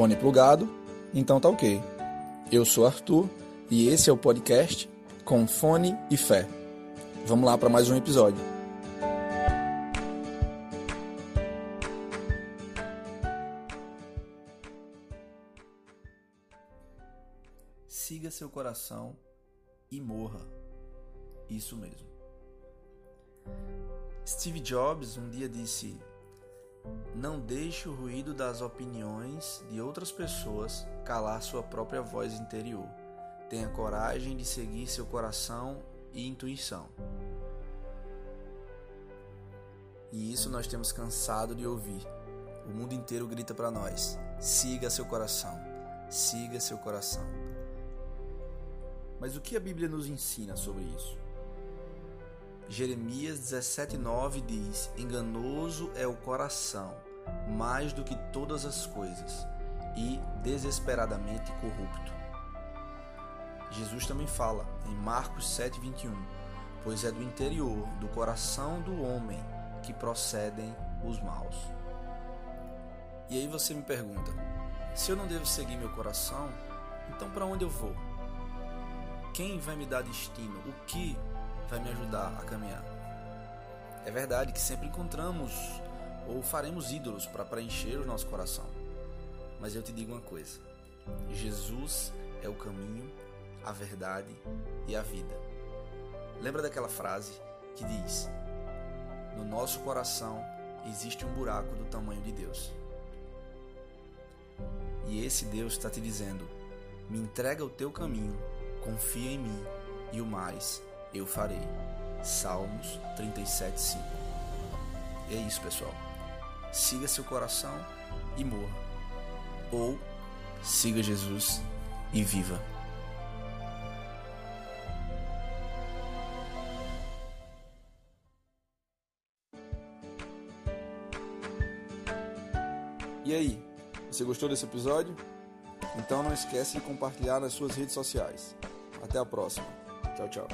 Fone plugado? Então tá ok. Eu sou Arthur e esse é o podcast com fone e fé. Vamos lá para mais um episódio. Siga seu coração e morra. Isso mesmo. Steve Jobs um dia disse: Não deixe o ruído das opiniões de outras pessoas calar sua própria voz interior. Tenha coragem de seguir seu coração e intuição. E isso nós temos cansado de ouvir. O mundo inteiro grita para nós: siga seu coração, siga seu coração. Mas o que a Bíblia nos ensina sobre isso? Jeremias 17,9 diz: Enganoso é o coração, mais do que todas as coisas, e desesperadamente corrupto. Jesus também fala em Marcos 7,21: Pois é do interior, do coração do homem, que procedem os maus. E aí você me pergunta: se eu não devo seguir meu coração, então para onde eu vou? Quem vai me dar destino? O que vai me ajudar a caminhar. É verdade que sempre encontramos ou faremos ídolos para preencher o nosso coração. Mas eu te digo uma coisa: Jesus é o caminho, a verdade e a vida. Lembra daquela frase que diz: No nosso coração existe um buraco do tamanho de Deus. E esse Deus está te dizendo: Me entrega o teu caminho, confia em mim e o mais eu farei. Salmos 37, 5. É isso, pessoal. Siga seu coração e morra. Ou siga Jesus e viva. E aí, você gostou desse episódio? Então não esquece de compartilhar nas suas redes sociais. Até a próxima. Tchau, tchau.